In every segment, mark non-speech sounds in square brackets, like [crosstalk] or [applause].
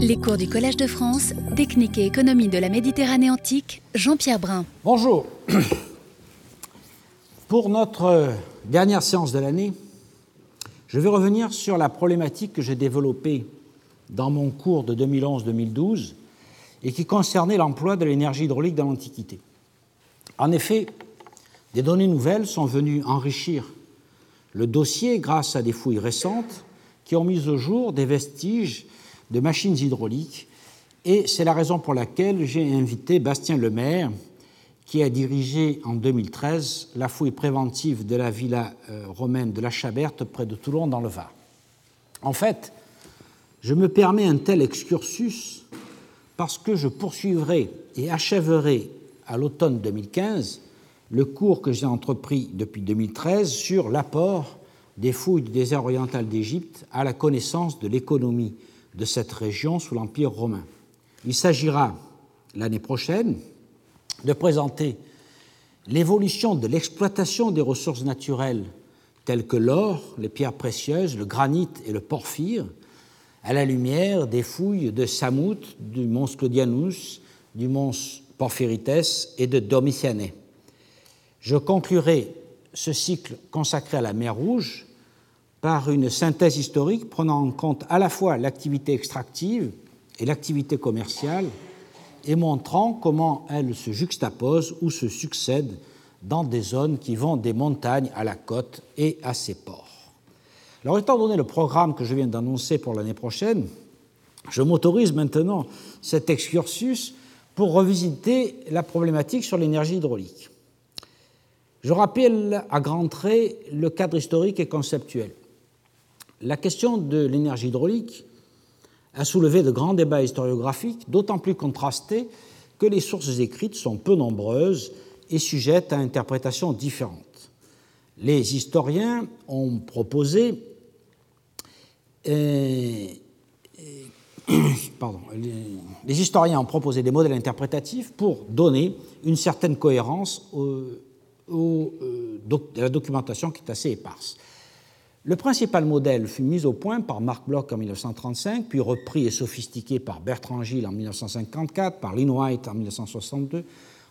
Les cours du Collège de France, Technique et économie de la Méditerranée antique, Jean-Pierre Brun. Bonjour. [clears throat] Pour notre dernière séance de l'année, je vais revenir sur la problématique que j'ai développée dans mon cours de 2011-2012 et qui concernait l'emploi de l'énergie hydraulique dans l'Antiquité. En effet, des données nouvelles sont venues enrichir le dossier grâce à des fouilles récentes qui ont mis au jour des vestiges de machines hydrauliques et c'est la raison pour laquelle j'ai invité Bastien Lemaire, qui a dirigé en 2013 la fouille préventive de la villa euh, romaine de la Chaberte près de Toulon dans le Var. En fait, je me permets un tel excursus parce que je poursuivrai et achèverai à l'automne 2015 le cours que j'ai entrepris depuis 2013 sur l'apport des fouilles du désert oriental d'Égypte à la connaissance de l'économie de cette région sous l'Empire romain. Il s'agira l'année prochaine de présenter l'évolution de l'exploitation des ressources naturelles telles que l'or, les pierres précieuses, le granit et le porphyre, à la lumière des fouilles de Samout, du mont Sclodianus, du mont Porphyrites et de Domitiane. Je conclurai ce cycle consacré à la mer Rouge par une synthèse historique prenant en compte à la fois l'activité extractive et l'activité commerciale et montrant comment elles se juxtaposent ou se succèdent dans des zones qui vont des montagnes à la côte et à ses ports. Alors, étant donné le programme que je viens d'annoncer pour l'année prochaine, je m'autorise maintenant cet excursus pour revisiter la problématique sur l'énergie hydraulique. Je rappelle à grands traits le cadre historique et conceptuel. La question de l'énergie hydraulique a soulevé de grands débats historiographiques, d'autant plus contrastés que les sources écrites sont peu nombreuses et sujettes à interprétations différentes. Les historiens ont proposé euh, [coughs] pardon, les, historiens ont proposé des modèles interprétatifs pour donner une certaine cohérence à la documentation qui est assez éparse. Le principal modèle fut mis au point par Marc Bloch en 1935, puis repris et sophistiqué par Bertrand Gilles en 1954, par Lynn White en 1962,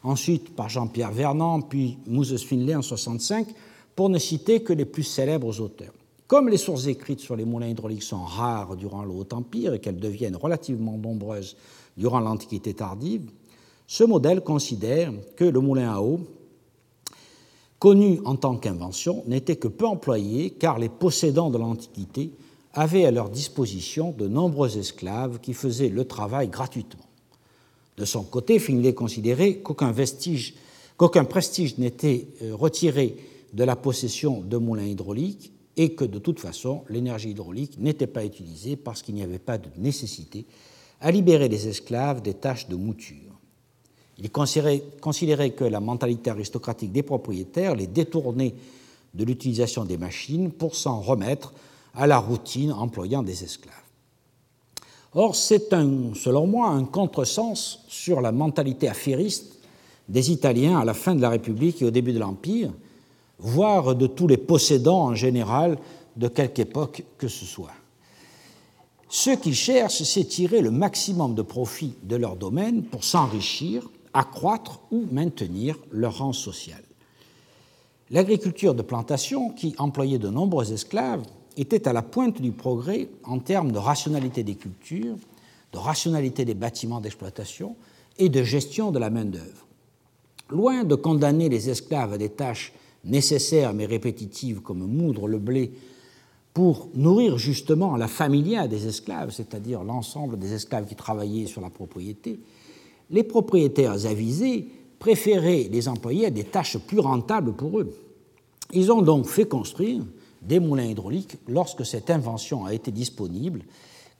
ensuite par Jean-Pierre Vernant, puis Moses Finlay en 1965, pour ne citer que les plus célèbres auteurs. Comme les sources écrites sur les moulins hydrauliques sont rares durant le Haut Empire et qu'elles deviennent relativement nombreuses durant l'Antiquité tardive, ce modèle considère que le moulin à eau connu en tant qu'invention, n'était que peu employé car les possédants de l'Antiquité avaient à leur disposition de nombreux esclaves qui faisaient le travail gratuitement. De son côté, Finlay considérait qu'aucun vestige, qu'aucun prestige n'était euh, retiré de la possession de moulins hydrauliques et que de toute façon l'énergie hydraulique n'était pas utilisée parce qu'il n'y avait pas de nécessité à libérer les esclaves des tâches de mouture. Il considérait que la mentalité aristocratique des propriétaires les détournait de l'utilisation des machines pour s'en remettre à la routine employant des esclaves. Or, c'est selon moi un contresens sur la mentalité affairiste des Italiens à la fin de la République et au début de l'Empire, voire de tous les possédants en général de quelque époque que ce soit. Ce qu'ils cherchent, c'est tirer le maximum de profit de leur domaine pour s'enrichir accroître ou maintenir leur rang social. L'agriculture de plantation, qui employait de nombreux esclaves, était à la pointe du progrès en termes de rationalité des cultures, de rationalité des bâtiments d'exploitation et de gestion de la main-d'œuvre. Loin de condamner les esclaves à des tâches nécessaires mais répétitives comme moudre le blé pour nourrir justement la familia des esclaves, c'est-à-dire l'ensemble des esclaves qui travaillaient sur la propriété, les propriétaires avisés préféraient les employer à des tâches plus rentables pour eux. Ils ont donc fait construire des moulins hydrauliques lorsque cette invention a été disponible,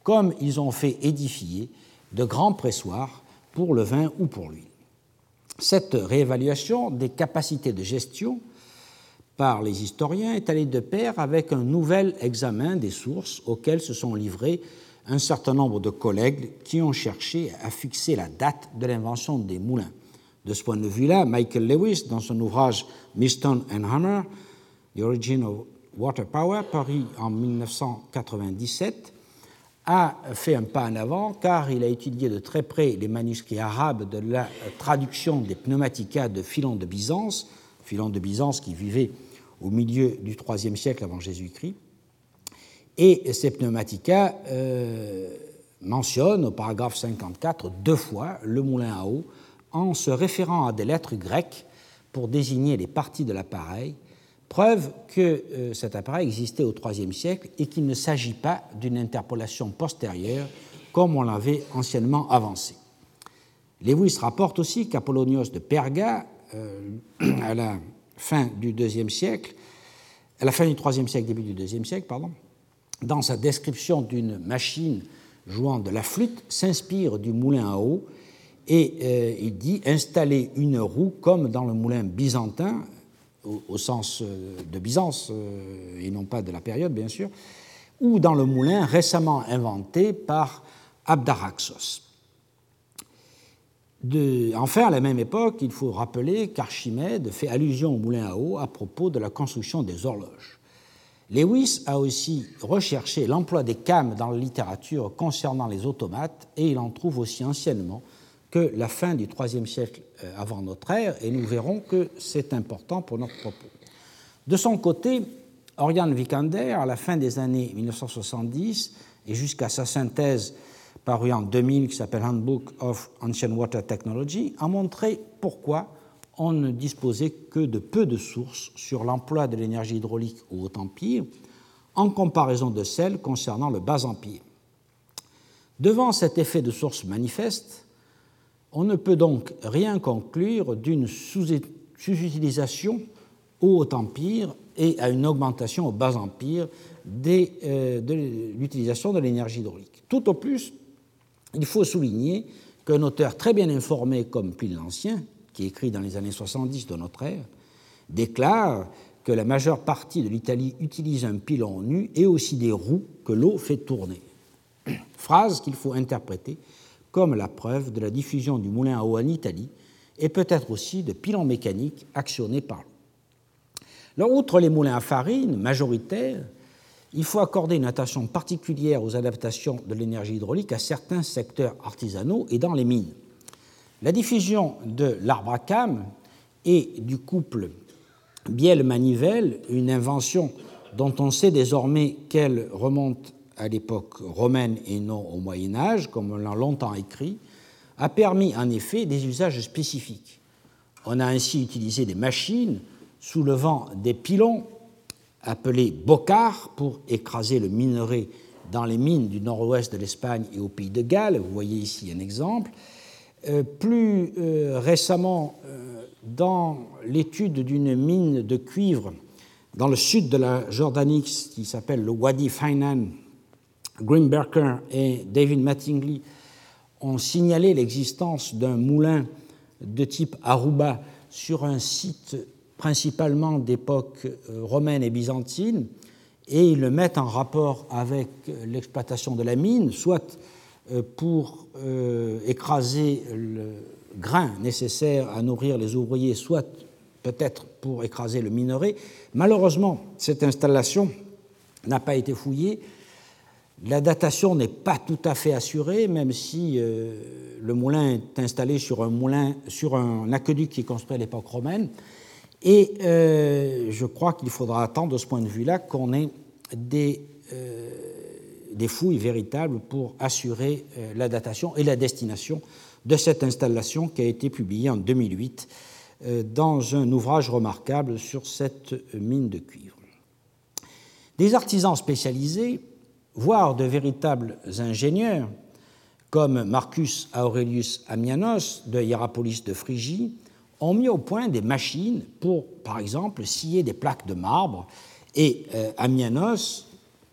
comme ils ont fait édifier de grands pressoirs pour le vin ou pour l'huile. Cette réévaluation des capacités de gestion par les historiens est allée de pair avec un nouvel examen des sources auxquelles se sont livrés un certain nombre de collègues qui ont cherché à fixer la date de l'invention des moulins. De ce point de vue-là, Michael Lewis, dans son ouvrage Miston and Hammer, The Origin of Water Power, paru en 1997, a fait un pas en avant car il a étudié de très près les manuscrits arabes de la traduction des pneumatica de Philon de Byzance, Philon de Byzance qui vivait au milieu du IIIe siècle avant Jésus-Christ. Et ces pneumatica euh, mentionnent au paragraphe 54 deux fois le moulin à eau en se référant à des lettres grecques pour désigner les parties de l'appareil preuve que euh, cet appareil existait au IIIe siècle et qu'il ne s'agit pas d'une interpolation postérieure comme on l'avait anciennement avancé. Lewis rapporte aussi qu'Apollonios de Perga, euh, [clears throat] à la fin du IIe siècle, à la fin du IIIe siècle, début du IIe siècle, pardon, dans sa description d'une machine jouant de la flûte, s'inspire du moulin à eau et euh, il dit installer une roue comme dans le moulin byzantin au, sens euh, de Byzance euh, et non pas de la période, bien sûr, ou dans le moulin récemment inventé par Abdaraxos. Enfin, à la même époque, il faut rappeler qu'Archimède fait allusion au moulin à eau à propos de la construction des horloges. Lewis a aussi recherché l'emploi des cames dans la littérature concernant les automates et il en trouve aussi anciennement que la fin du IIIe siècle euh, avant notre ère, et nous verrons que c'est important pour notre propos. De son côté, Oriane Vikander, à la fin des années 1970 et jusqu'à sa synthèse parue en 2000 qui s'appelle Handbook of Ancient Water Technology, a montré pourquoi on ne disposait que de peu de sources sur l'emploi de l'énergie hydraulique au Haut Empire en comparaison de celles concernant le Bas Empire. Devant cet effet de source manifeste, on ne peut donc rien conclure d'une sous-utilisation au Haut Empire et à une augmentation au Bas Empire euh, de l'utilisation de l'énergie hydraulique. Tout au plus, il faut souligner qu'un auteur très bien informé comme Pline l'Ancien, qui écrit dans les années 70 de notre ère, déclare que la majeure partie de l'Italie utilise un pilon nu et aussi des roues que l'eau fait tourner. [clears throat] Phrase qu'il faut interpréter comme la preuve de la diffusion du moulin à eau en Italie et peut-être aussi de pilons mécaniques actionnés par l'eau. outre les moulins à farine majoritaires, il faut accorder une attention particulière aux adaptations de l'énergie hydraulique à certains secteurs artisanaux et dans les mines. La diffusion de l'arbre à cam et du couple bielle-manivelle, une invention dont on sait désormais qu'elle remonte à l'époque romaine et non au Moyen Âge, comme on l'a longtemps écrit, a permis en effet des usages spécifiques. On a ainsi utilisé des machines soulevant des pilons appelés bocars pour écraser le minerai dans les mines du nord-ouest de l'Espagne et au pays de Galles. Vous voyez ici un exemple. Euh, plus euh, récemment, euh, dans l'étude d'une mine de cuivre dans le sud de la Jordanie qui s'appelle le Wadi Fainan, Grimberker et David Mattingly ont signalé l'existence d'un moulin de type Aruba sur un site principalement d'époque romaine et byzantine, et ils le mettent en rapport avec l'exploitation de la mine, soit pour euh, écraser le grain nécessaire à nourrir les ouvriers, soit peut-être pour écraser le minerai. Malheureusement, cette installation n'a pas été fouillée la datation n'est pas tout à fait assurée, même si euh, le moulin est installé sur un moulin, sur un aqueduc qui est construit à l'époque romaine. Et euh, je crois qu'il faudra attendre de ce point de vue-là qu'on ait des, euh, des, fouilles véritables pour assurer la datation et la destination de cette installation qui a été publiée en 2008 dans un ouvrage remarquable sur cette mine de cuivre. Des artisans spécialisés voire de véritables ingénieurs, comme Marcus Aurelius Ammianos de Hierapolis de Phrygie, ont mis au point des machines pour, par exemple, scier des plaques de marbre. Et euh, Ammianos,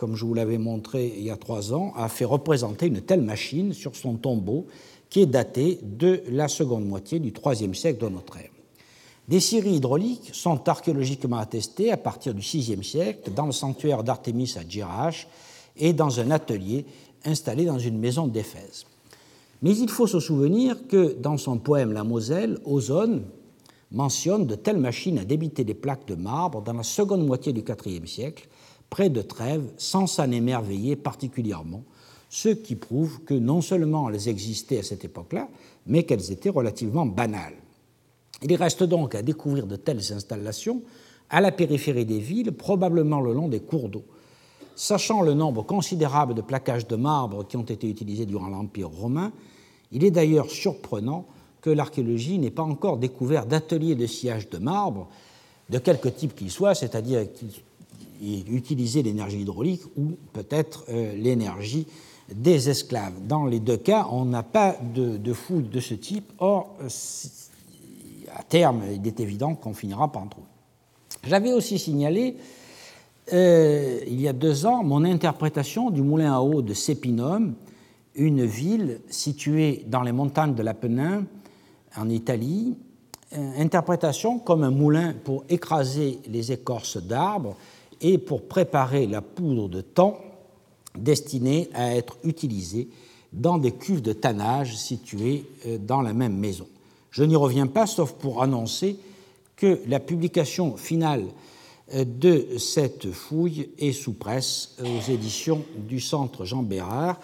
comme je vous l'avais montré il y a trois ans, a fait représenter une telle machine sur son tombeau qui est daté de la seconde moitié du IIIe siècle de notre ère. Des scieries hydrauliques sont archéologiquement attestées à partir du VIe siècle dans le sanctuaire d'Artémis à Djirash et dans un atelier installé dans une maison d'Éphèse. Mais il faut se souvenir que dans son poème La Moselle, Ozone mentionne de telles machines à débiter des plaques de marbre dans la seconde moitié du IVe siècle, près de Trèves, sans s'en émerveiller particulièrement, ce qui prouve que non seulement elles existaient à cette époque-là, mais qu'elles étaient relativement banales. Il reste donc à découvrir de telles installations à la périphérie des villes, probablement le long des cours d'eau. Sachant le nombre considérable de plaquages de marbre qui ont été utilisés durant l'Empire romain, il est d'ailleurs surprenant que l'archéologie n'ait pas encore découvert d'ateliers de sciage de marbre, de quelque type qu'il soit, c'est-à-dire utiliser l'énergie hydraulique ou peut-être euh, l'énergie des esclaves. Dans les deux cas, on n'a pas de, de, fouilles de ce type. Or, à terme, il est évident qu'on finira par en trouver. J'avais aussi signalé, euh, il y a deux ans, mon interprétation du moulin à eau de Sepinum, une ville située dans les montagnes de l'Apennin, en Italie, euh, interprétation comme un moulin pour écraser les écorces d'arbres et pour préparer la poudre de thon destinée à être utilisée dans des cuves de tannage situées euh, dans la même maison. Je n'y reviens pas, sauf pour annoncer que la publication finale euh, de cette fouille est sous presse aux éditions du Centre Jean Bérard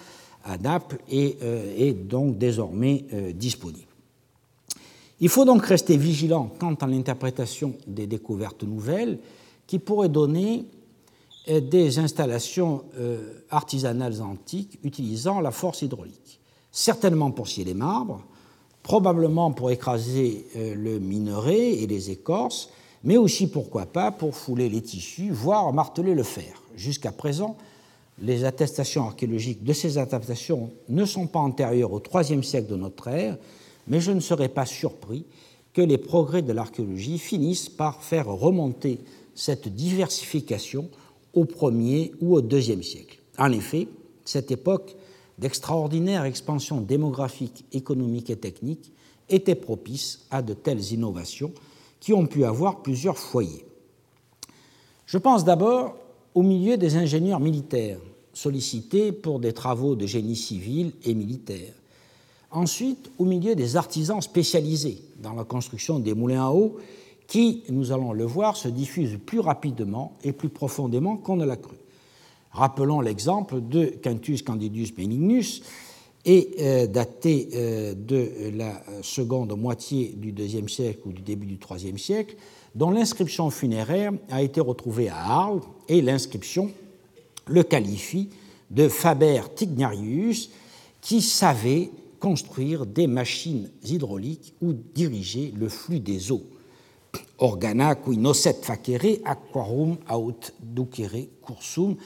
à Naples et euh, est donc désormais disponible. Il faut donc rester vigilant quant à l'interprétation des découvertes nouvelles qui pourraient donner des installations euh, artisanales antiques utilisant la force hydraulique. Certainement pour scier les marbres, probablement pour écraser euh, le minerai et les écorces, mais aussi, pourquoi pas, pour fouler les tissus, voire marteler le fer. Jusqu'à présent, les attestations archéologiques de ces adaptations ne sont pas antérieures au IIIe siècle de notre ère, mais je ne serais pas surpris que les progrès de l'archéologie finissent par faire remonter cette diversification au premier ou au deuxième siècle. En effet, cette époque d'extraordinaire expansion démographique, économique et technique était propice à de telles innovations qui ont pu avoir plusieurs foyers. Je pense d'abord au milieu des ingénieurs militaires, sollicités pour des travaux de génie civil et militaire. Ensuite, au milieu des artisans spécialisés dans la construction des moulins à eau qui, nous allons le voir, se diffuse plus rapidement et plus profondément qu'on ne l'a cru. Rappelons l'exemple de Quintus Candidus Benignus, et euh, daté euh, de la seconde moitié du IIe siècle ou du début du IIIe siècle, dont l'inscription funéraire a été retrouvée à Arles, et l'inscription le qualifie de Faber Tignarius, qui savait construire des machines hydrauliques ou diriger le flux des eaux organa qui nocet facere aquarum aut ducere cursum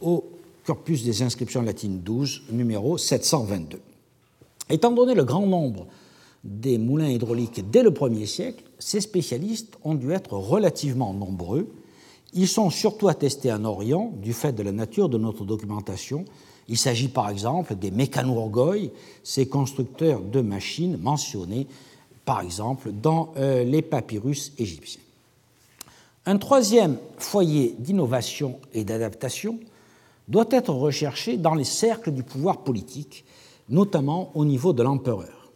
au corpus des inscriptions latines 12, numéro 722. Étant donné le grand nombre des moulins hydrauliques dès le 1er siècle, ces spécialistes ont dû être relativement nombreux. Ils sont surtout attestés en Orient du fait de la nature de notre documentation. Il s'agit par exemple des mécanourgoïs, ces constructeurs de machines mentionnés par exemple, dans euh, les papyrus égyptiens. Un troisième foyer d'innovation et d'adaptation doit être recherché dans les cercles du pouvoir politique, notamment au niveau de l'empereur.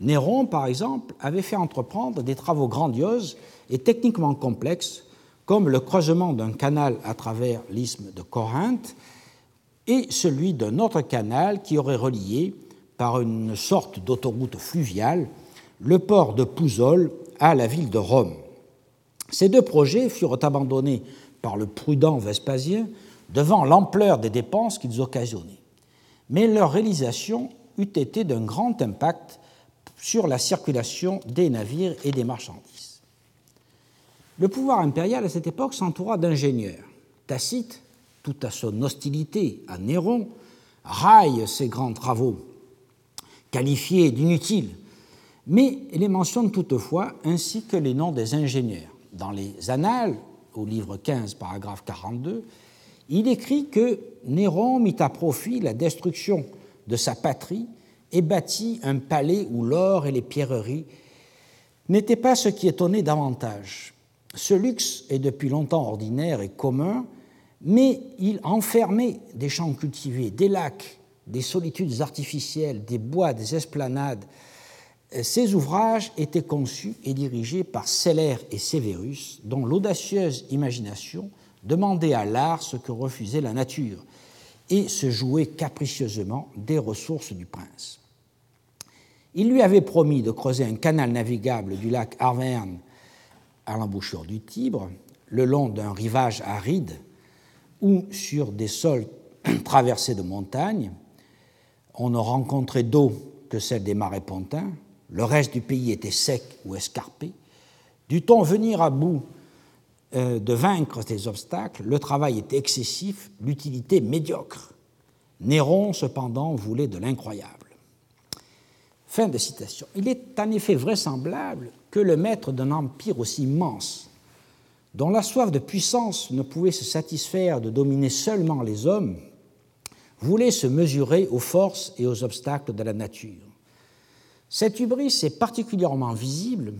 Néron, par exemple, avait fait entreprendre des travaux grandioses et techniquement complexes, comme le creusement d'un canal à travers l'isthme de Corinthe et celui d'un autre canal qui aurait relié, par une sorte d'autoroute fluviale, le port de Pouzol à la ville de Rome. Ces deux projets furent abandonnés par le prudent Vespasien devant l'ampleur des dépenses qu'ils occasionnaient. Mais leur réalisation eût été d'un grand impact sur la circulation des navires et des marchandises. Le pouvoir impérial à cette époque s'entoura d'ingénieurs. Tacite, tout à son hostilité à Néron, raille ces grands travaux, qualifiés d'inutiles mais les mentionne toutefois ainsi que les noms des ingénieurs. Dans les Annales, au livre 15, paragraphe 42, il écrit que Néron mit à profit la destruction de sa patrie et bâtit un palais où l'or et les pierreries n'étaient pas ce qui étonnait davantage. Ce luxe est depuis longtemps ordinaire et commun, mais il enfermait des champs cultivés, des lacs, des solitudes artificielles, des bois, des esplanades, ces ouvrages étaient conçus et dirigés par Celer et Severus, dont l'audacieuse imagination demandait à l'art ce que refusait la nature. et se jouer capricieusement des ressources du prince. Il lui avait promis de creuser un canal navigable du lac Arverne à l'embouchure du Tibre, le long d'un rivage aride ou sur des sols [clears throat] traversés de montagnes. On ne rencontrait d'eau que celle des marais pontins. Le reste du pays était sec ou escarpé. Du-t-on venir à bout euh, de vaincre ces obstacles? Le travail était excessif, l'utilité médiocre. Néron, cependant, voulait de l'incroyable. Fin de citation. Il est en effet vraisemblable que le maître d'un empire aussi immense, dont la soif de puissance ne pouvait se satisfaire de dominer seulement les hommes, voulait se mesurer aux forces et aux obstacles de la nature. Cette hubris est particulièrement visible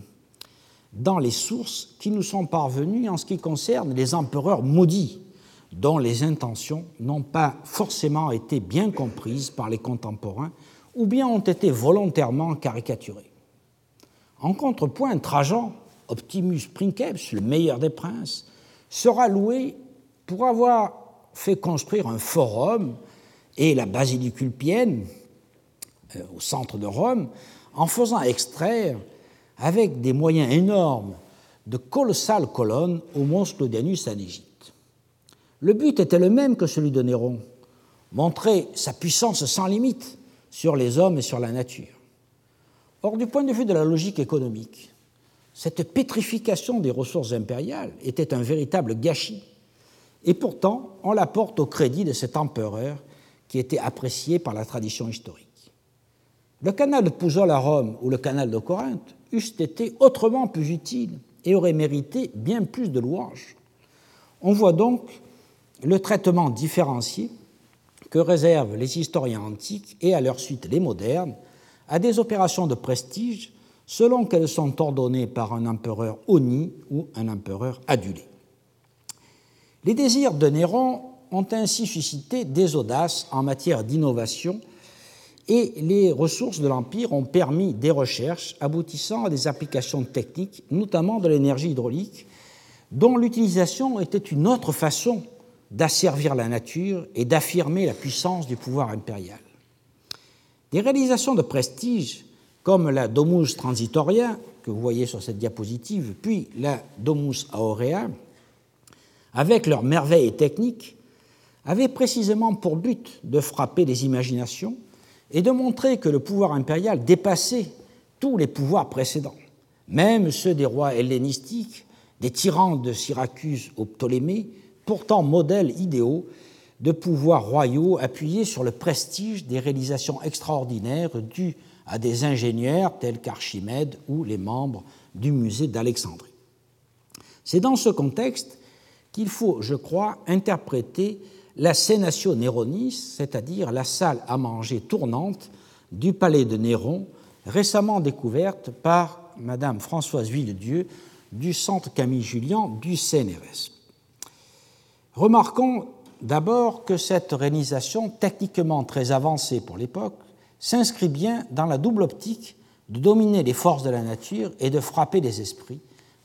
dans les sources qui nous sont parvenues en ce qui concerne les empereurs maudits, dont les intentions n'ont pas forcément été bien comprises par les contemporains ou bien ont été volontairement caricaturées. En contrepoint, Trajan, Optimus Princeps, le meilleur des princes, sera loué pour avoir fait construire un forum et la basilique Ulpienne euh, au centre de Rome en faisant extraire avec des moyens énormes de colossales colonnes au mont Claudianus en Égypte. Le but était le même que celui de Néron, montrer sa puissance sans limite sur les hommes et sur la nature. Or, du point de vue de la logique économique, cette pétrification des ressources impériales était un véritable gâchis, et pourtant on la porte au crédit de cet empereur qui était apprécié par la tradition historique. Le canal de Pouzol à Rome ou le canal de Corinthe eussent été autrement plus utiles et auraient mérité bien plus de louanges. On voit donc le traitement différencié que réservent les historiens antiques et à leur suite les modernes à des opérations de prestige selon qu'elles sont ordonnées par un empereur honni ou un empereur adulé. Les désirs de Néron ont ainsi suscité des audaces en matière d'innovation et les ressources de l'Empire ont permis des recherches aboutissant à des applications techniques, notamment de l'énergie hydraulique, dont l'utilisation était une autre façon d'asservir la nature et d'affirmer la puissance du pouvoir impérial. Des réalisations de prestige, comme la Domus Transitoria, que vous voyez sur cette diapositive, puis la Domus Aurea, avec leurs merveilles techniques, avaient précisément pour but de frapper les imaginations et de montrer que le pouvoir impérial dépassait tous les pouvoirs précédents, même ceux des rois hellénistiques, des tyrans de Syracuse aux Ptolémées, pourtant modèles idéaux de pouvoirs royaux appuyés sur le prestige des réalisations extraordinaires dues à des ingénieurs tels qu'Archimède ou les membres du musée d'Alexandrie. C'est dans ce contexte qu'il faut, je crois, interpréter la Sénatio Néronis, c'est-à-dire la salle à manger tournante du palais de Néron, récemment découverte par Madame Françoise Villedieu du Centre Camille Julien du CNRS. Remarquons d'abord que cette réalisation, techniquement très avancée pour l'époque, s'inscrit bien dans la double optique de dominer les forces de la nature et de frapper les esprits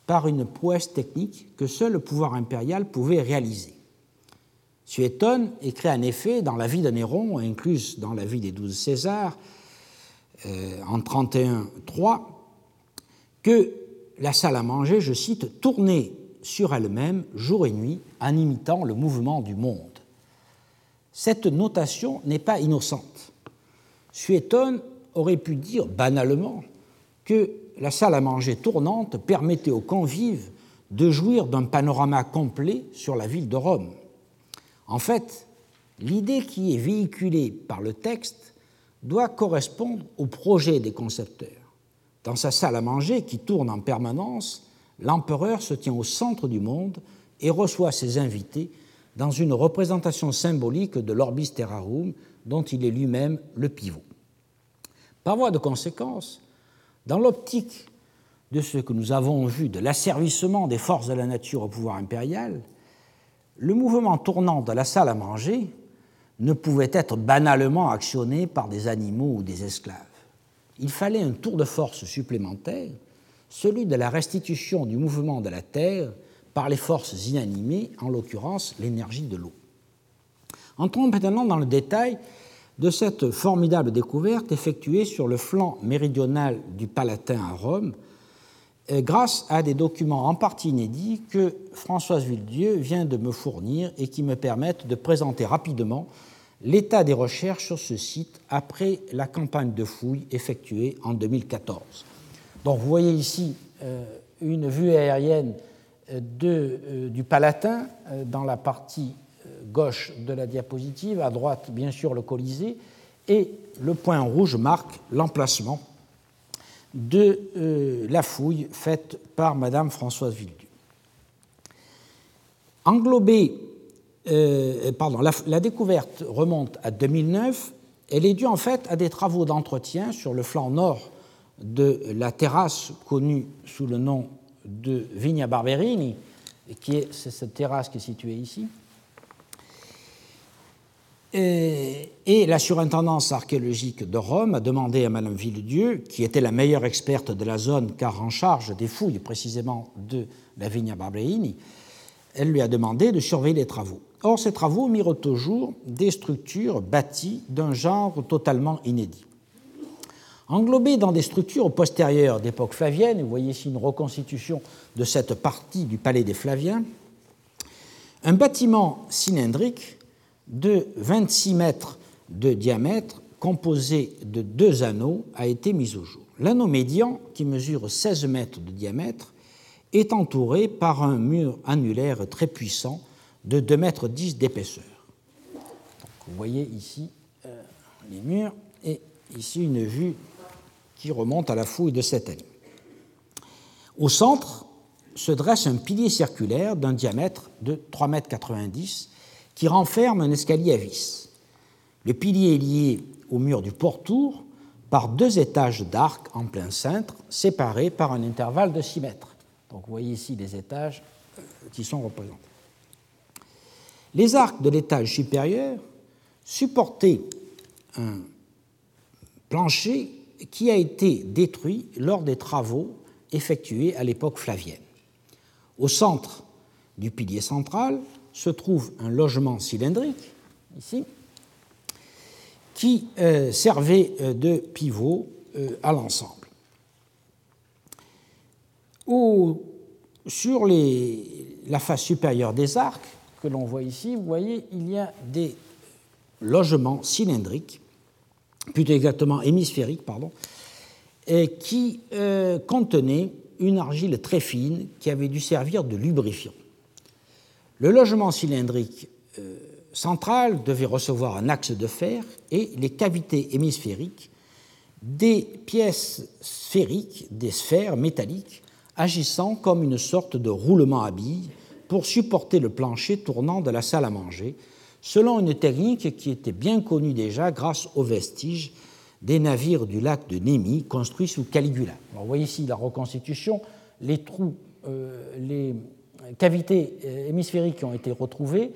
par une prouesse technique que seul le pouvoir impérial pouvait réaliser. Suétone écrit en effet dans la vie de Néron, incluse dans la vie des douze Césars, euh, en 31-3, que la salle à manger, je cite, tournait sur elle-même jour et nuit en imitant le mouvement du monde. Cette notation n'est pas innocente. Suétone aurait pu dire banalement que la salle à manger tournante permettait aux convives de jouir d'un panorama complet sur la ville de Rome. En fait, l'idée qui est véhiculée par le texte doit correspondre au projet des concepteurs. Dans sa salle à manger qui tourne en permanence, l'empereur se tient au centre du monde et reçoit ses invités dans une représentation symbolique de l'orbis terrarum dont il est lui-même le pivot. Par voie de conséquence, dans l'optique de ce que nous avons vu de l'asservissement des forces de la nature au pouvoir impérial, le mouvement tournant de la salle à manger ne pouvait être banalement actionné par des animaux ou des esclaves. Il fallait un tour de force supplémentaire celui de la restitution du mouvement de la Terre par les forces inanimées, en l'occurrence l'énergie de l'eau. Entrons maintenant dans le détail de cette formidable découverte effectuée sur le flanc méridional du Palatin à Rome, grâce à des documents en partie inédits que Françoise Villedieu vient de me fournir et qui me permettent de présenter rapidement l'état des recherches sur ce site après la campagne de fouilles effectuée en 2014. Donc vous voyez ici euh, une vue aérienne euh, du Palatin dans la partie gauche de la diapositive, à droite bien sûr le Colisée, et le point rouge marque l'emplacement de euh, la fouille faite par Madame Françoise Villedieu. Englobée, euh, pardon, la, la, découverte remonte à 2009. Elle est due en fait à des travaux d'entretien sur le flanc nord de la terrasse connue sous le nom de Vigna Barberini, qui est cette terrasse qui est située ici, et, la surintendance archéologique de Rome a demandé à Madame Villedieu, qui était la meilleure experte de la zone car en charge des fouilles précisément de la Vigna Barberini, elle lui a demandé de surveiller les travaux. Or, ces travaux mirent au des structures bâties d'un genre totalement inédit. Englobées dans des structures postérieures d'époque flavienne, vous voyez ici une reconstitution de cette partie du palais des Flaviens, un bâtiment cylindrique de 26 mètres de diamètre composé de deux anneaux a été mis au jour. L'anneau médian, qui mesure 16 mètres de diamètre, est entouré par un mur annulaire très puissant de 2 mètres 10 d'épaisseur. Vous voyez ici euh, les murs et ici une vue qui remonte à la fouille de cette année. Au centre se dresse un pilier circulaire d'un diamètre de 3,90 mètres qui renferme un escalier à vis. Le pilier est lié au mur du pourtour par deux étages d'arc en plein cintre, séparés par un intervalle de 6 mètres. Donc vous voyez ici les étages qui sont représentés. Les arcs de l'étage supérieur supportaient un plancher qui a été détruit lors des travaux effectués à l'époque flavienne. Au centre du pilier central se trouve un logement cylindrique, ici, qui euh, servait euh, de pivot euh, à l'ensemble. Sur la face supérieure des arcs que l'on voit ici, vous voyez, il y a des logements cylindriques, plutôt exactement hémisphériques, pardon, qui contenaient une argile très fine qui avait dû servir de lubrifiant. Le logement cylindrique euh, central devait recevoir un axe de fer et les cavités hémisphériques des pièces sphériques, des sphères métalliques, agissant comme une sorte de roulement à billes pour supporter le plancher tournant de la salle à manger, selon une technique qui était bien connue déjà grâce aux vestiges des navires du lac de Némi construits sous Caligula. vous voyez ici la reconstitution, les trous, euh, les cavités euh, hémisphériques qui ont été retrouvées,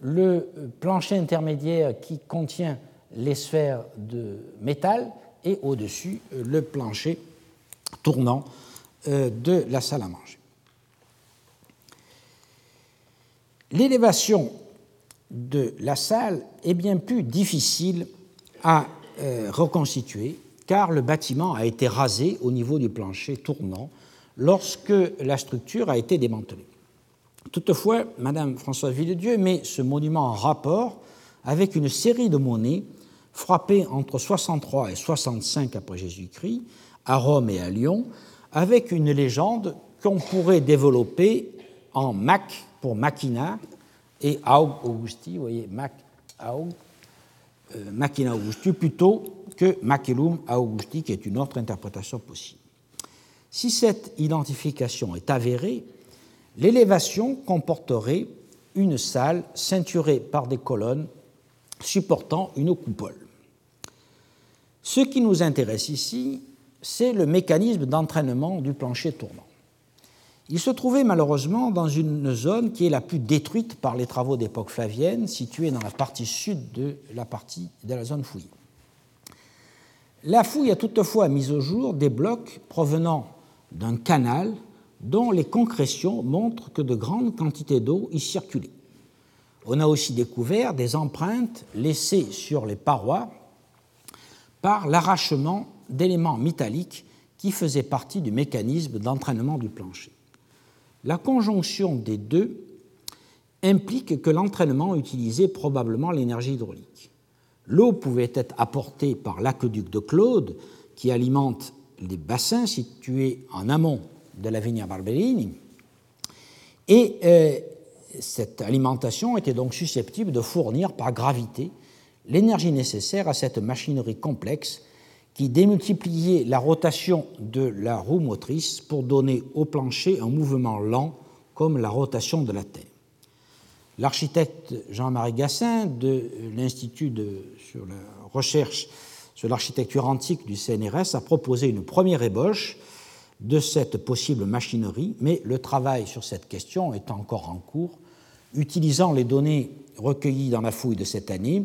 le plancher intermédiaire qui contient les sphères de métal et au-dessus euh, le plancher tournant euh, de la salle à manger. L'élévation de la salle est bien plus difficile à reconstituer car le bâtiment a été rasé au niveau du plancher tournant lorsque la structure a été démantelée. Toutefois, Madame Françoise Villedieu met ce monument en rapport avec une série de monnaies frappées entre 63 et 65 après Jésus-Christ à Rome et à Lyon, avec une légende qu'on pourrait développer en Mac pour Machina et Aug Augusti, vous voyez, Mac Aug, euh, Machina Augusti, plutôt que Macellum Augusti, qui est une autre interprétation possible. Si cette identification est avérée, L'élévation comporterait une salle ceinturée par des colonnes supportant une coupole. Ce qui nous intéresse ici, c'est le mécanisme d'entraînement du plancher tournant. Il se trouvait malheureusement dans une zone qui est la plus détruite par les travaux d'époque flavienne, située dans la partie sud de la partie de la zone fouillée. La fouille a toutefois mis au jour des blocs provenant d'un canal dont les concrétions montrent que de grandes quantités d'eau y circulaient. On a aussi découvert des empreintes laissées sur les parois par l'arrachement d'éléments métalliques qui faisaient partie du mécanisme d'entraînement du plancher. La conjonction des deux implique que l'entraînement utilisait probablement l'énergie hydraulique. L'eau pouvait être apportée par l'aqueduc de Claude, qui alimente les bassins situés en amont de la Barberini, et euh, cette alimentation était donc susceptible de fournir par gravité l'énergie nécessaire à cette machinerie complexe qui démultipliait la rotation de la roue motrice pour donner au plancher un mouvement lent comme la rotation de la Terre. L'architecte Jean-Marie Gassin de l'Institut sur la recherche sur l'architecture antique du CNRS a proposé une première ébauche de cette possible machinerie, mais le travail sur cette question est encore en cours, utilisant les données recueillies dans la fouille de cette année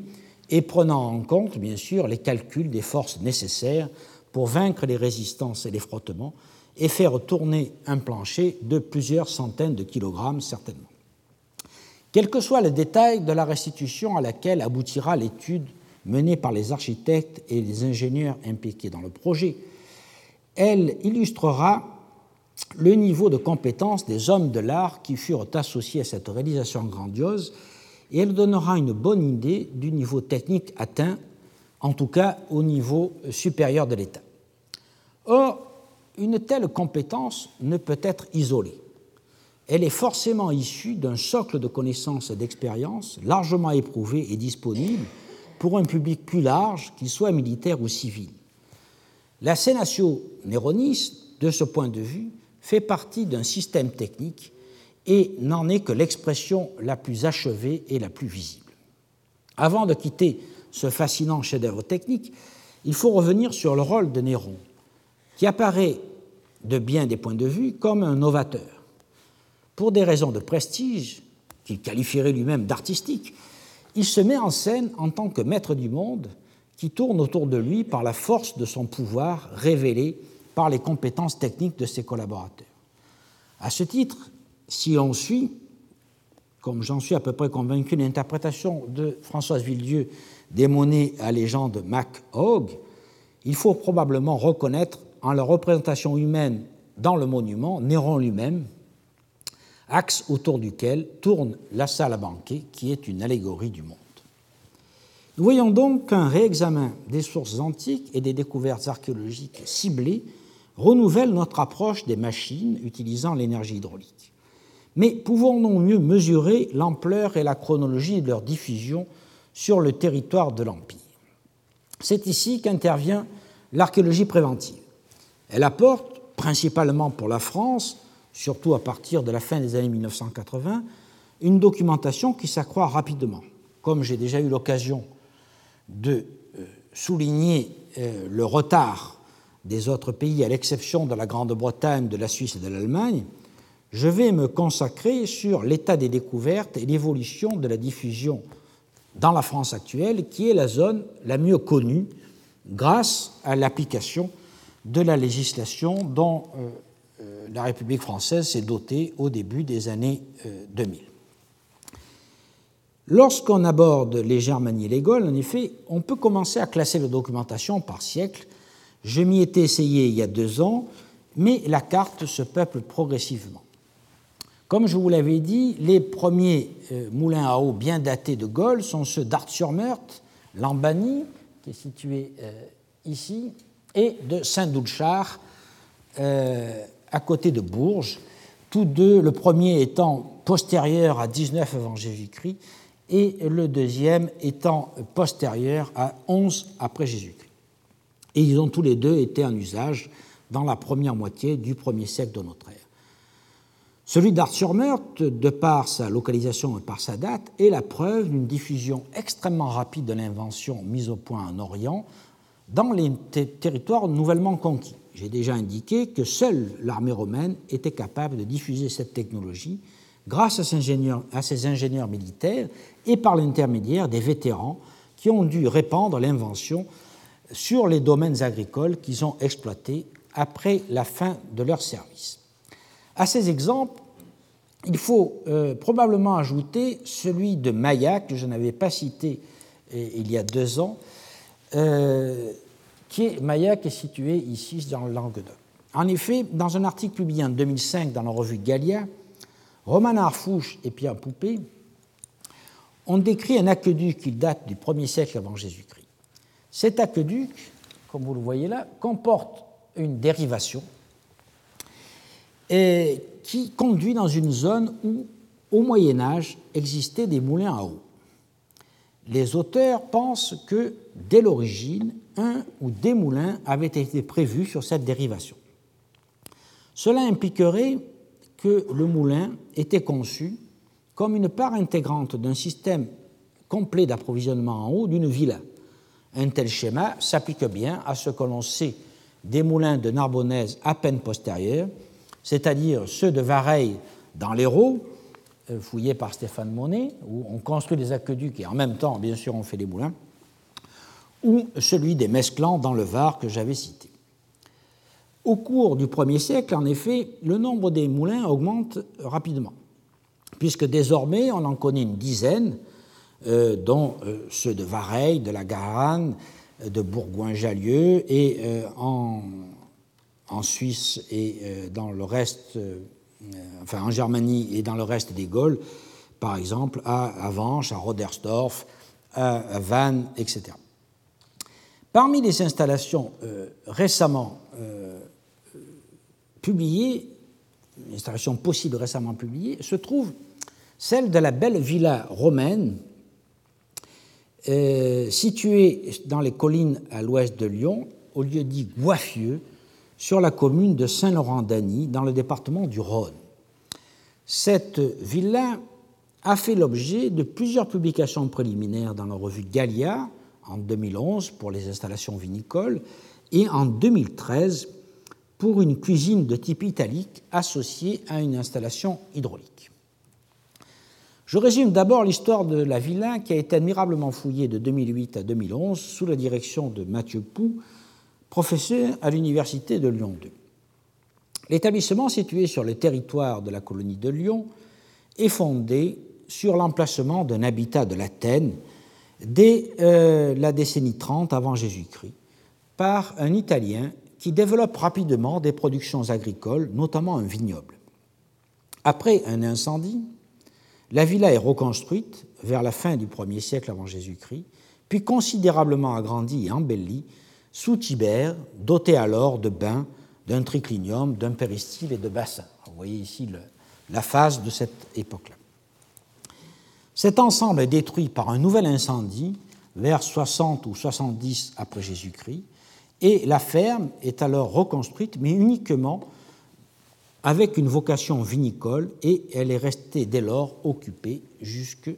et prenant en compte, bien sûr, les calculs des forces nécessaires pour vaincre les résistances et les frottements et faire tourner un plancher de plusieurs centaines de kilogrammes certainement. Quel que soit le détail de la restitution à laquelle aboutira l'étude menée par les architectes et les ingénieurs impliqués dans le projet, elle illustrera le niveau de compétence des hommes de l'art qui furent associés à cette réalisation grandiose et elle donnera une bonne idée du niveau technique atteint, en tout cas au niveau supérieur de l'État. Or, une telle compétence ne peut être isolée elle est forcément issue d'un socle de connaissances et d'expériences largement éprouvé et disponible pour un public plus large, qu'il soit militaire ou civil. La Sénatio Neronis, de ce point de vue, fait partie d'un système technique et n'en est que l'expression la plus achevée et la plus visible. Avant de quitter ce fascinant chef-d'œuvre technique, il faut revenir sur le rôle de Néron, qui apparaît de bien des points de vue comme un novateur pour des raisons de prestige, qu'il qualifierait lui-même d'artistique, il se met en scène en tant que maître du monde qui tourne autour de lui par la force de son pouvoir révélé par les compétences techniques de ses collaborateurs. À ce titre, si on suit, comme j'en suis à peu près convaincu, l'interprétation de Françoise Villedieu des monnaies à légende Mac Hogg, il faut probablement reconnaître en la représentation humaine dans le monument Néron lui-même, axe autour duquel tourne la salle à banquet, qui est une allégorie du monde. Nous voyons donc qu'un réexamen des sources antiques et des découvertes archéologiques ciblées renouvelle notre approche des machines utilisant l'énergie hydraulique. Mais pouvons-nous mieux mesurer l'ampleur et la chronologie de leur diffusion sur le territoire de l'Empire? C'est ici qu'intervient l'archéologie préventive. Elle apporte, principalement pour la France, surtout à partir de la fin des années 1980, une documentation qui s'accroît rapidement. Comme j'ai déjà eu l'occasion de euh, souligner euh, le retard des autres pays, à l'exception de la Grande-Bretagne, de la Suisse et de l'Allemagne, je vais me consacrer sur l'état des découvertes et l'évolution de la diffusion dans la France actuelle, qui est la zone la mieux connue grâce à l'application de la législation dont euh, la République française s'est dotée au début des années 2000. Euh, Lorsqu'on aborde les Germanies et les Gaules, en effet, on peut commencer à classer la documentation par siècle. Je m'y étais essayé il y a deux ans, mais la carte se peuple progressivement. Comme je vous l'avais dit, les premiers euh, moulins à eau bien datés de Gaulle sont ceux d'Art-sur-Meurthe, Lambani, qui est situé ici, et de Saint-Doulchard, à côté de Bourges, tous deux, le premier étant postérieur à 19 avant Jésus-Christ et le deuxième étant postérieur à 11 après Jésus-Christ. Et ils ont tous les deux été en usage dans la première moitié du premier siècle de notre ère. Celui d'Art-sur-Meurthe, de par sa localisation et par sa date, est la preuve d'une diffusion extrêmement rapide de l'invention mise au point en Orient dans les territoires nouvellement conquis. J'ai déjà indiqué que seule l'armée romaine était capable de diffuser cette technologie grâce à ses ingénieurs, militaires et par l'intermédiaire des vétérans qui ont dû répandre l'invention sur les domaines agricoles qu'ils ont exploités après la fin de leur service. À ces exemples, il faut euh, probablement ajouter celui de Maillac, que je n'avais pas cité euh, il y a deux ans, euh, qui est, est situé ici dans le Languedoc. En effet, dans un article publié en 2005 dans la revue Gallia, Roman Arfouche et Pierre Poupée ont décrit un aqueduc qui date du 1er siècle avant Jésus-Christ. Cet aqueduc, comme vous le voyez là, comporte une dérivation qui conduit dans une zone où, au Moyen Âge, existaient des moulins à eau. Les auteurs pensent que, dès l'origine, un ou des moulins avaient été prévus sur cette dérivation. Cela impliquerait que le moulin était conçu comme une part intégrante d'un système complet d'approvisionnement en eau d'une villa. Un tel schéma s'applique bien à ce que l'on sait des moulins de Narbonnaise à peine postérieurs, c'est-à-dire ceux de Vareille dans l'Hérault, euh, fouillés par Stéphane Monet, où on construit des aqueducs et en même temps, bien sûr, on fait des moulins, ou celui des Mesclans dans le Var que j'avais cité. Au cours du 1er siècle, en effet, le nombre des moulins augmente rapidement, puisque désormais on en connaît une dizaine, euh, dont euh, ceux de Vareille, de la Garane, de Bourgoin-Jallieu et en en Suisse et euh, dans le reste, euh, enfin en Germanie et dans le reste des Gaules, par exemple à Avanches, à Rodersdorf, à Vannes, etc. Parmi les installations euh, récemment publiées, les installations possibles récemment publiées, se trouve celle de la belle villa romaine située dans les collines à l'ouest de Lyon, au lieu dit Goiffieux, sur la commune de Saint-Laurent-d'Agny, dans le département du Rhône. Cette villa a fait l'objet de plusieurs publications préliminaires dans la revue Gallia en 2011 pour les installations vinicoles et en 2013 pour une cuisine de type italique associée à une installation hydraulique. Je résume d'abord l'histoire de la villa qui a été admirablement fouillée de 2008 à 2011 sous la direction de Mathieu Pou, professeur à l'Université de Lyon 2. L'établissement, situé sur le territoire de la colonie de Lyon, est fondé sur l'emplacement d'un habitat de l'Athènes dès euh, la décennie 30 avant Jésus-Christ par un Italien qui développe rapidement des productions agricoles, notamment un vignoble. Après un incendie, la villa est reconstruite vers la fin du 1er siècle avant Jésus-Christ, puis considérablement agrandie et embellie sous Tibère, doté alors de bains, d'un triclinium, d'un péristyle et de bassins. Vous voyez ici la phase de cette époque-là. Cet ensemble est détruit par un nouvel incendie vers 60 ou 70 après Jésus-Christ, et la ferme est alors reconstruite, mais uniquement avec une vocation vinicole, et elle est restée dès lors occupée jusqu'à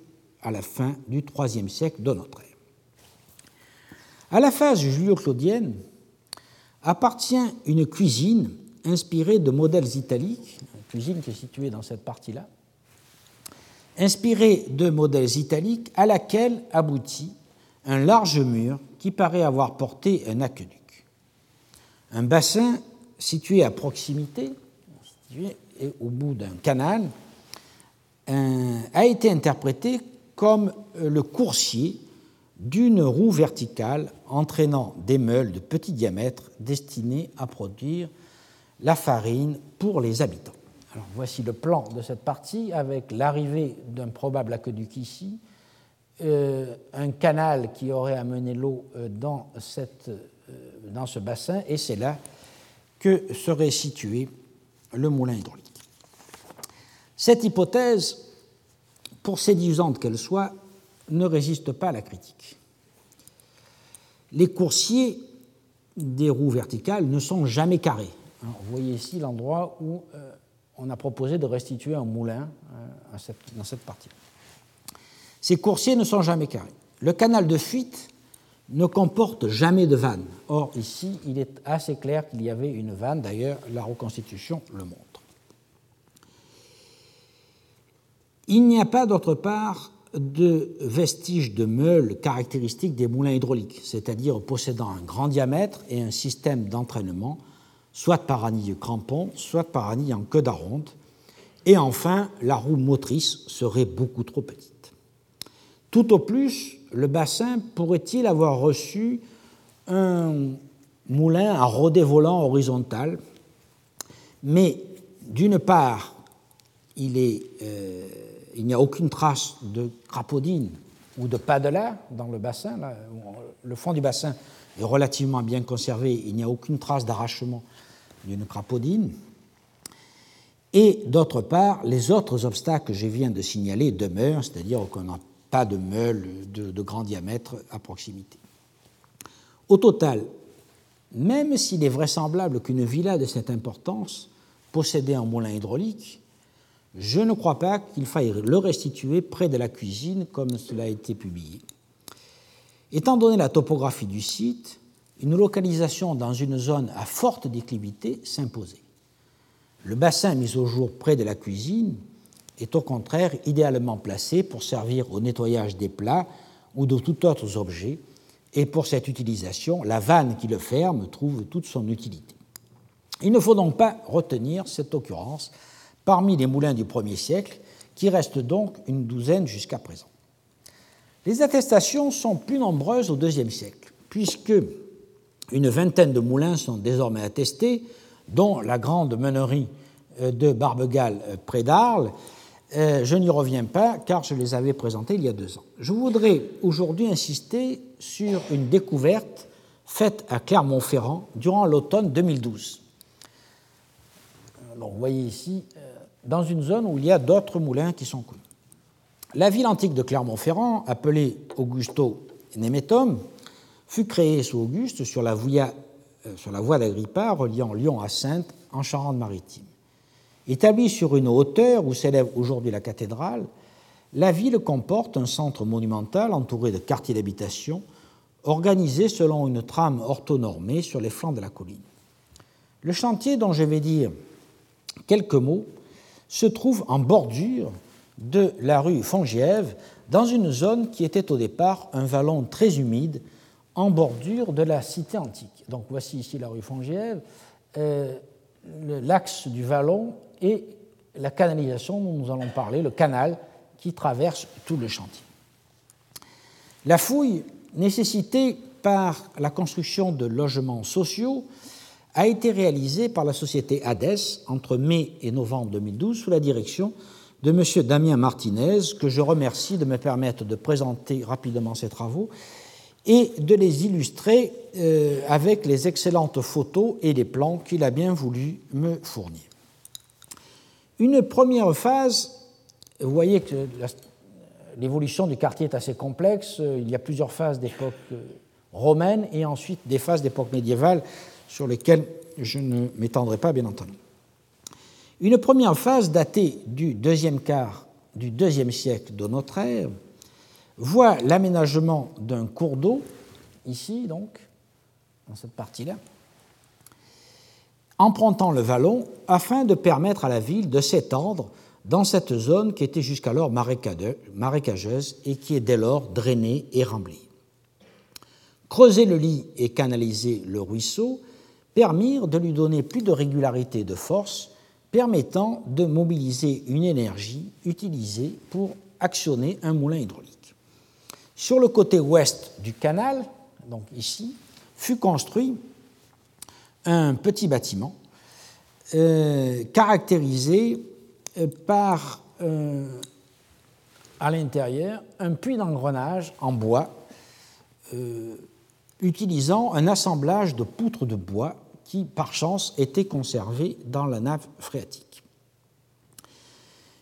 la fin du IIIe siècle de notre ère. À la phase julio-claudienne appartient une cuisine inspirée de modèles italiques, une cuisine qui est située dans cette partie-là, inspirée de modèles italiques à laquelle aboutit un large mur qui paraît avoir porté un aqueduc. Un bassin situé à proximité, au bout d'un canal, a été interprété comme le coursier d'une roue verticale entraînant des meules de petit diamètre destinés à produire la farine pour les habitants. Voici le plan de cette partie avec l'arrivée d'un probable aqueduc ici, euh, un canal qui aurait amené l'eau euh, dans, euh, dans ce bassin, et c'est là que serait situé le moulin hydraulique. Cette hypothèse, pour séduisante qu'elle soit, ne résiste pas à la critique. Les coursiers des roues verticales ne sont jamais carrés. vous voyez ici l'endroit où euh, on a proposé de restituer un moulin euh, dans cette partie. Ces coursiers ne sont jamais carrés. Le canal de fuite ne comporte jamais de vanne. Or, ici, il est assez clair qu'il y avait une vanne. D'ailleurs, la reconstitution le montre. Il n'y a pas, d'autre part, de vestiges de meules caractéristiques des moulins hydrauliques, c'est-à-dire possédant un grand diamètre et un système d'entraînement, soit par anille crampon, soit par anille en queue d'aronde, Et enfin, la roue motrice serait beaucoup trop petite. Tout au plus, le bassin pourrait-il avoir reçu un moulin à rodé volant horizontal, mais d'une part, il, euh, il n'y a aucune trace de crapaudine ou de pas de l'air dans le bassin. le fond du bassin est relativement bien conservé, il n'y a aucune trace d'arrachement d'une crapaudine. Et d'autre part, les autres obstacles que je viens de signaler demeurent, c'est-à-dire qu'on de meule de, de grand diamètre à proximité. Au total, même s'il est vraisemblable qu'une villa de cette importance possédait un moulin hydraulique, je ne crois pas qu'il faille le restituer près de la cuisine comme cela a été publié. Étant donné la topographie du site, une localisation dans une zone à forte déclivité s'imposait. Le bassin mis au jour près de la cuisine est au contraire idéalement placé pour servir au nettoyage des plats ou de tout autre objet, et pour cette utilisation, la vanne qui le ferme trouve toute son utilité. Il ne faut donc pas retenir cette occurrence parmi les moulins du 1er siècle, qui restent donc une douzaine jusqu'à présent. Les attestations sont plus nombreuses au IIe siècle, puisque une vingtaine de moulins sont désormais attestés, dont la grande meunerie euh, de Barbegal euh, près d'Arles. Euh, je n'y reviens pas car je les avais présentés il y a deux ans. Je voudrais aujourd'hui insister sur une découverte faite à Clermont-Ferrand durant l'automne 2012. vous voyez ici, dans une zone où il y a d'autres moulins qui sont connus. La ville antique de Clermont-Ferrand, appelée Augusto Nemetum, fut créée sous Auguste sur la, voie, euh, sur la voie d'Agrippa reliant Lyon à Sainte en Charente-Maritime. Établie sur une hauteur où s'élève aujourd'hui la cathédrale, la ville comporte un centre monumental entouré de quartiers d'habitation organisés selon une trame orthonormée sur les flancs de la colline. Le chantier dont je vais dire quelques mots se trouve en bordure de la rue Fongiève, dans une zone qui était au départ un vallon très humide en bordure de la cité antique. Donc voici ici la rue Fongiève, euh, l'axe du vallon et la canalisation dont nous allons parler, le canal qui traverse tout le chantier. La fouille nécessitée par la construction de logements sociaux a été réalisée par la société Hades entre mai et novembre 2012 sous la direction de M. Damien Martinez, que je remercie de me permettre de présenter rapidement ses travaux et de les illustrer euh, avec les excellentes photos et les plans qu'il a bien voulu me fournir. Une première phase, vous voyez que l'évolution du quartier est assez complexe, il y a plusieurs phases d'époque euh, romaine et ensuite des phases d'époque médiévale sur lesquelles je ne m'étendrai pas, bien entendu. Une première phase datée du deuxième quart du deuxième siècle de notre ère voit l'aménagement d'un cours d'eau, ici donc, dans cette partie-là, empruntant le vallon afin de permettre à la ville de s'étendre dans cette zone qui était jusqu'alors marécageuse et qui est dès lors drainée et remblée. Creuser le lit et canaliser le ruisseau permirent de lui donner plus de régularité de force, permettant de mobiliser une énergie utilisée pour actionner un moulin hydraulique. Sur le côté ouest du canal, donc ici, fut construit un petit bâtiment euh, caractérisé euh, par euh, à l'intérieur un puits d'engrenage en bois utilisant un assemblage de poutres de bois qui, par chance, était conservé dans la nave phréatique.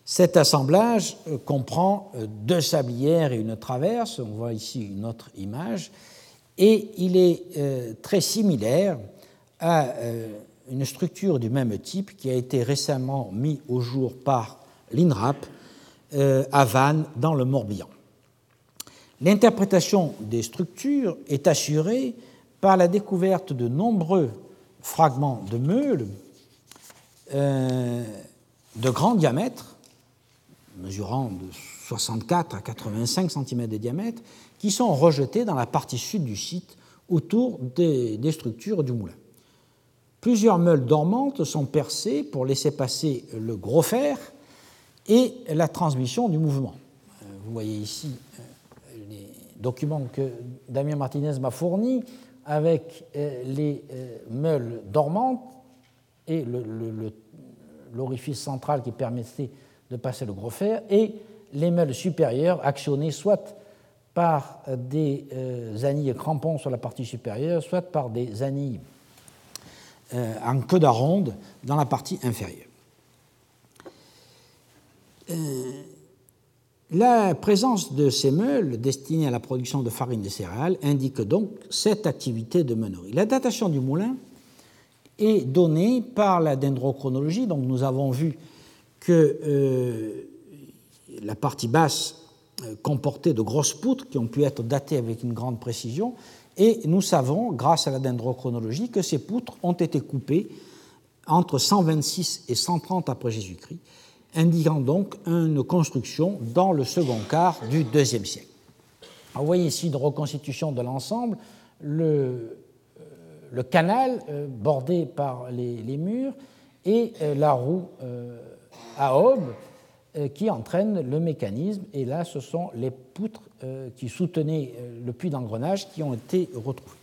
Cet assemblage comprend deux sablières et une traverse, on voit ici une autre image, et il est très similaire à une structure du même type qui a été récemment mis au jour par l'INRAP à Vannes dans le Morbihan. L'interprétation des structures est assurée par la découverte de nombreux fragments de meules euh, de grand diamètre, mesurant de 64 à 85 cm de diamètre, qui sont rejetés dans la partie sud du site autour des structures du moulin. Plusieurs meules dormantes sont percées pour laisser passer le gros fer et la transmission du mouvement. Vous voyez ici les documents que Damien Martinez m'a fournis avec les meules dormantes et l'orifice central qui permettait de passer le gros fer et les meules supérieures actionnées soit par des euh, anilles crampons sur la partie supérieure, soit par des anilles euh, en queue d'aronde dans la partie inférieure. Euh, la présence de ces meules destinés à la production de farine de céréales indique donc cette activité de meunerie. La datation du moulin est donnée par la dendrochronologie, donc nous avons vu que la partie basse euh, comportait de grosses poutres qui ont pu être datées avec une grande précision, et nous savons, grâce à la dendrochronologie, que ces poutres ont été coupées entre 126 et 130 après Jésus-Christ, indiquant donc une construction dans le second quart du deuxième siècle. vous voyez ici une reconstitution de l'ensemble, le, euh, canal euh, bordé par les, murs et la roue à aube euh, qui entraîne le mécanisme. Et là, ce sont les poutres euh, qui soutenaient euh, le puits d'engrenage qui ont été retrouvées.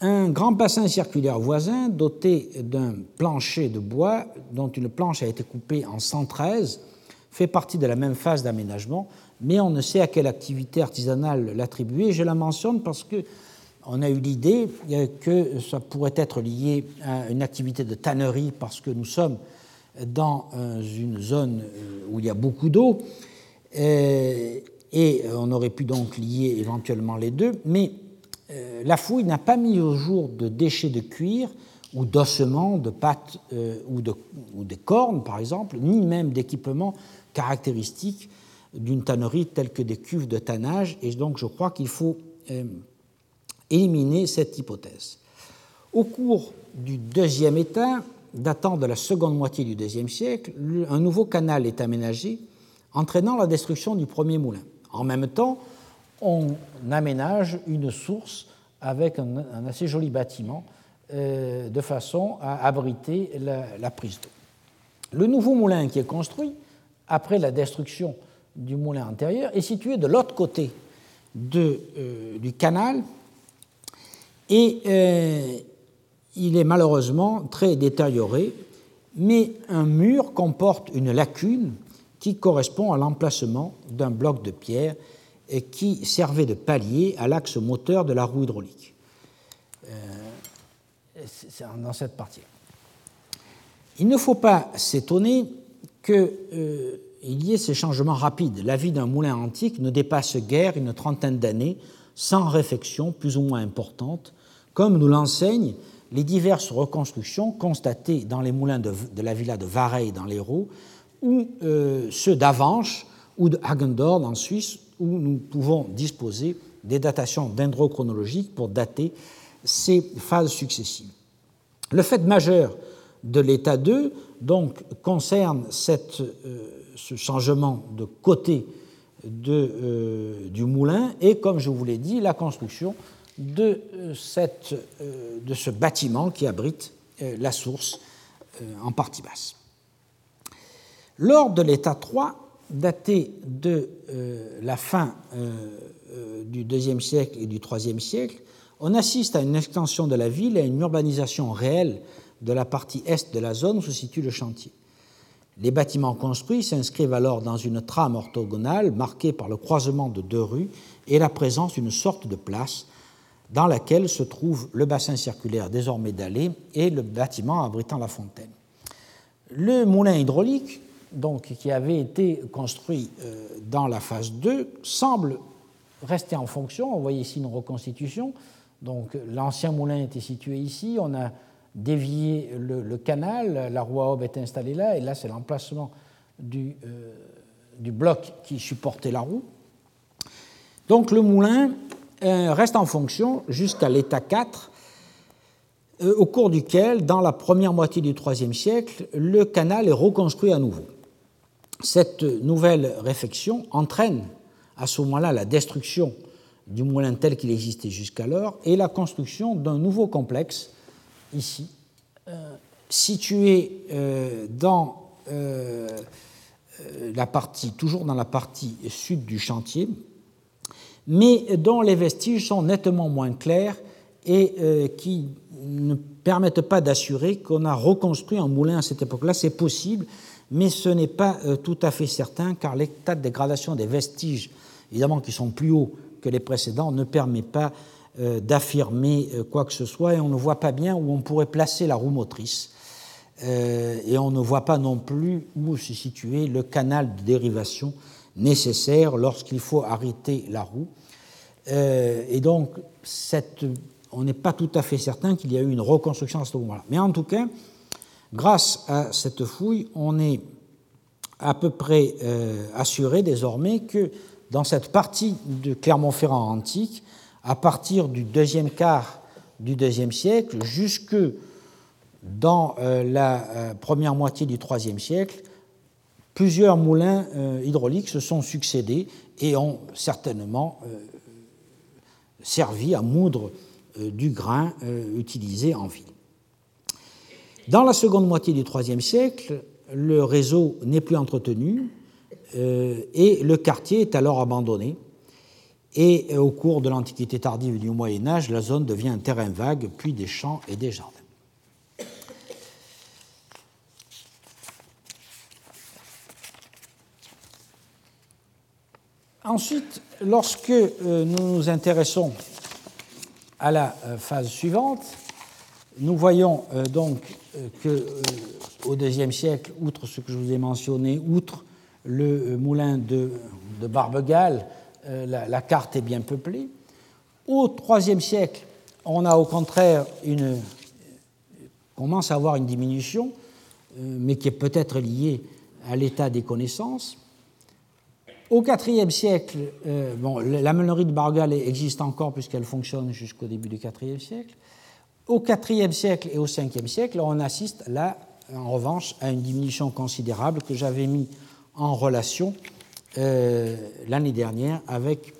Un grand bassin circulaire voisin, doté d'un plancher de bois dont une planche a été coupée en 113, fait partie de la même phase d'aménagement, mais on ne sait à quelle activité artisanale l'attribuer. Je la mentionne parce que on a eu l'idée euh, que ça pourrait être lié à une activité de tannerie parce que nous sommes dans euh, une zone euh, où il y a beaucoup d'eau et on aurait pu donc lier éventuellement les deux, mais la fouille n'a pas mis au jour de déchets de cuir ou d'ossements, de pâtes ou, de, ou cornes par exemple, ni même d'équipements caractéristiques d'une tannerie telle que des cuves de tannage et donc je crois qu'il faut éliminer cette hypothèse. Au cours du deuxième état, datant de la seconde moitié du deuxième siècle, un nouveau canal est aménagé, entraînant la destruction du premier moulin. En même temps, on aménage une source avec un, assez joli bâtiment euh, de façon à abriter la, prise d'eau. Le nouveau moulin qui est construit, après la destruction du moulin antérieur, est situé de l'autre côté euh, du canal et euh, il est malheureusement très détérioré, mais un mur comporte une lacune qui correspond à l'emplacement d'un bloc de pierre et qui servait de palier à l'axe moteur de la roue hydraulique. Euh, dans cette partie. Il ne faut pas s'étonner qu'il euh, y ait ces changements rapides. La vie d'un moulin antique ne dépasse guère une trentaine d'années sans réflexion plus ou moins importante, comme nous l'enseignent les diverses reconstructions constatées dans les moulins de, la villa de Vareille dans l'Hérault, ou euh, ceux d'Avanches ou de Hagendorn en Suisse, où nous pouvons disposer des datations dendrochronologiques pour dater ces phases successives. Le fait majeur de l'état 2 donc, concerne euh, ce changement de côté euh, du moulin et, comme je vous l'ai dit, la construction de, euh, euh, de ce bâtiment qui abrite euh, la source en partie basse. Lors de l'état 3, daté de la fin du IIe siècle et du IIIe siècle, on assiste à une extension de la ville et à une urbanisation réelle de la partie est de la zone où se situe le chantier. Les bâtiments construits s'inscrivent alors dans une trame orthogonale marquée par le croisement de deux rues et la présence d'une sorte de place dans laquelle se trouve le bassin circulaire désormais dallé et le bâtiment abritant la fontaine. Le moulin hydraulique, donc, qui avait été construit euh, dans la phase 2, semble rester en fonction. On voit ici une reconstitution. Donc, l'ancien moulin était situé ici. On a dévié le, canal. La roue à aube est installée là. Et là, c'est l'emplacement du, euh, du bloc qui supportait la roue. Donc, le moulin reste en fonction jusqu'à l'état 4, euh, au cours duquel, dans la première moitié du IIIe siècle, le canal est reconstruit à nouveau. Cette nouvelle réfection entraîne à ce moment-là la destruction du moulin tel qu'il existait jusqu'alors et la construction d'un nouveau complexe, ici, euh, situé dans la partie, toujours dans la partie sud du chantier, mais dont les vestiges sont nettement moins clairs et qui ne permettent pas d'assurer qu'on a reconstruit un moulin à cette époque-là. C'est possible, mais ce n'est pas euh, tout à fait certain, car l'état de dégradation des vestiges, évidemment qui sont plus hauts que les précédents, ne permet pas euh, d'affirmer euh, quoi que ce soit, et on ne voit pas bien où on pourrait placer la roue motrice. et on ne voit pas non plus où se situer le canal de dérivation nécessaire lorsqu'il faut arrêter la roue. Et donc, on n'est pas tout à fait certain qu'il y a eu une reconstruction à ce moment-là. Mais en tout cas, Grâce à cette fouille, on est à peu près euh, assuré désormais que dans cette partie de Clermont-Ferrand antique, à partir du deuxième quart du deuxième siècle jusque dans euh, la euh, première moitié du troisième siècle, plusieurs moulins hydrauliques se sont succédés et ont certainement servi à moudre du grain utilisé en ville. Dans la seconde moitié du IIIe siècle, le réseau n'est plus entretenu euh, et le quartier est alors abandonné. Et euh, au cours de l'Antiquité tardive du Moyen Âge, la zone devient un terrain vague, puis des champs et des jardins. Ensuite, lorsque euh, nous nous intéressons à la phase suivante, nous voyons donc euh, que euh, au deuxième siècle, outre ce que je vous ai mentionné, outre le euh, moulin de, Barbegal, la, carte est bien peuplée. Au troisième siècle, on a au contraire une commence à avoir une diminution, mais qui est peut-être liée à l'état des connaissances. Au IVe siècle, bon, la meunerie de Barbegal existe encore puisqu'elle fonctionne jusqu'au début du IVe siècle. Au IVe siècle et au Ve siècle, on assiste là, en revanche, à une diminution considérable que j'avais mis en relation euh, l'année dernière avec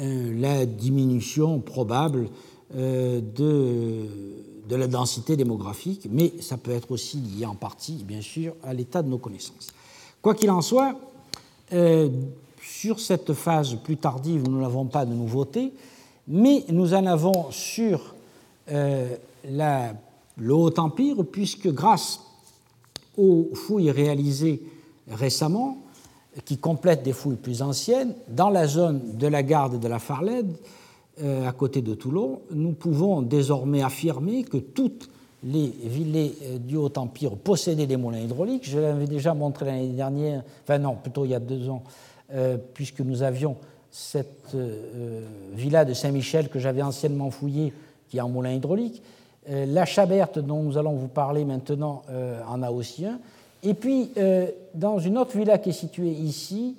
euh, la diminution probable euh, de, de, la densité démographique, mais ça peut être aussi lié en partie, bien sûr, à l'état de nos connaissances. Quoi qu'il en soit, sur cette phase plus tardive, nous n'avons pas de nouveautés, mais nous en avons sur euh, le Haut-Empire, puisque grâce aux fouilles réalisées récemment, qui complètent des fouilles plus anciennes, dans la zone de la garde de la Farlède, euh, à côté de Toulon, nous pouvons désormais affirmer que toutes les villes euh, du Haut-Empire possédaient des moulins hydrauliques. Je l'avais déjà montré l'année dernière, enfin non, plutôt il y a deux ans, puisque nous avions cette villa de Saint-Michel que j'avais anciennement fouillée qui est un moulin hydraulique. Euh, la Chaberte, dont nous allons vous parler maintenant, euh, en a aussi un. Et puis, euh, dans une autre villa qui est située ici,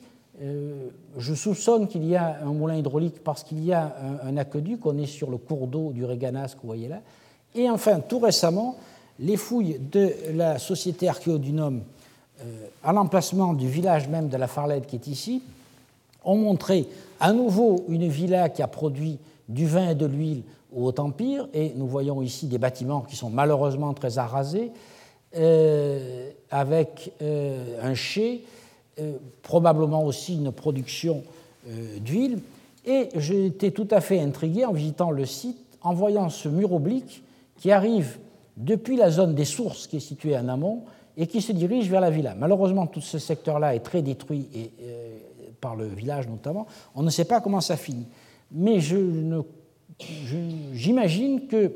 je soupçonne qu'il y a un moulin hydraulique parce qu'il y a un, aqueduc, on est sur le cours d'eau du Réganas que vous voyez là. Et enfin, tout récemment, les fouilles de la société archéodunum à l'emplacement du village même de la Farlède qui est ici ont montré à nouveau une villa qui a produit du vin et de l'huile au Haut-Empire, et nous voyons ici des bâtiments qui sont malheureusement très arasés, euh, avec euh, un chai, euh, probablement aussi une production d'huile. Et été tout à fait intrigué en visitant le site, en voyant ce mur oblique qui arrive depuis la zone des sources qui est située en amont et qui se dirige vers la villa. Malheureusement, tout ce secteur-là est très détruit et, par le village notamment. On ne sait pas comment ça finit. Mais j'imagine que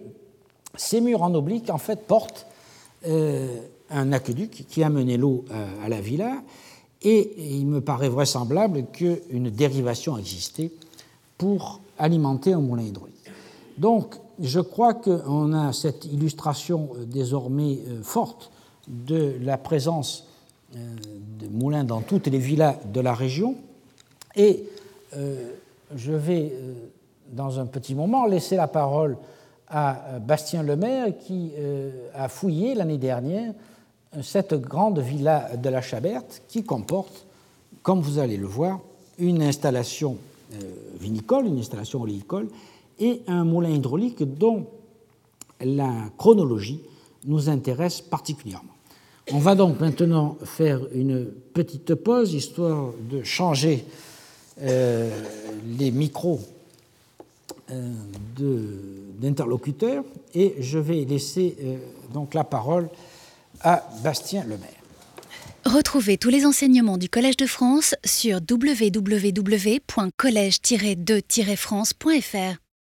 ces murs en oblique, en fait, portent euh, un aqueduc qui a mené l'eau euh, à la villa, et il me paraît vraisemblable qu'une dérivation existait pour alimenter un moulin hydraulique. Donc, je crois qu'on a cette illustration euh, désormais forte de la présence de moulins dans toutes les villas de la région, et je vais dans un petit moment, laisser la parole à euh, Bastien Lemaire qui euh, a fouillé l'année dernière cette grande villa de la Chaberte qui comporte, comme vous allez le voir, une installation euh, vinicole, une installation oléicole et un moulin hydraulique dont la chronologie nous intéresse particulièrement. On va donc maintenant faire une petite pause, histoire de changer euh, les micros euh, d'interlocuteurs, et je vais laisser euh, donc la parole à Bastien Lemaire. Retrouvez tous les enseignements du Collège de France sur www.collège-2-france.fr.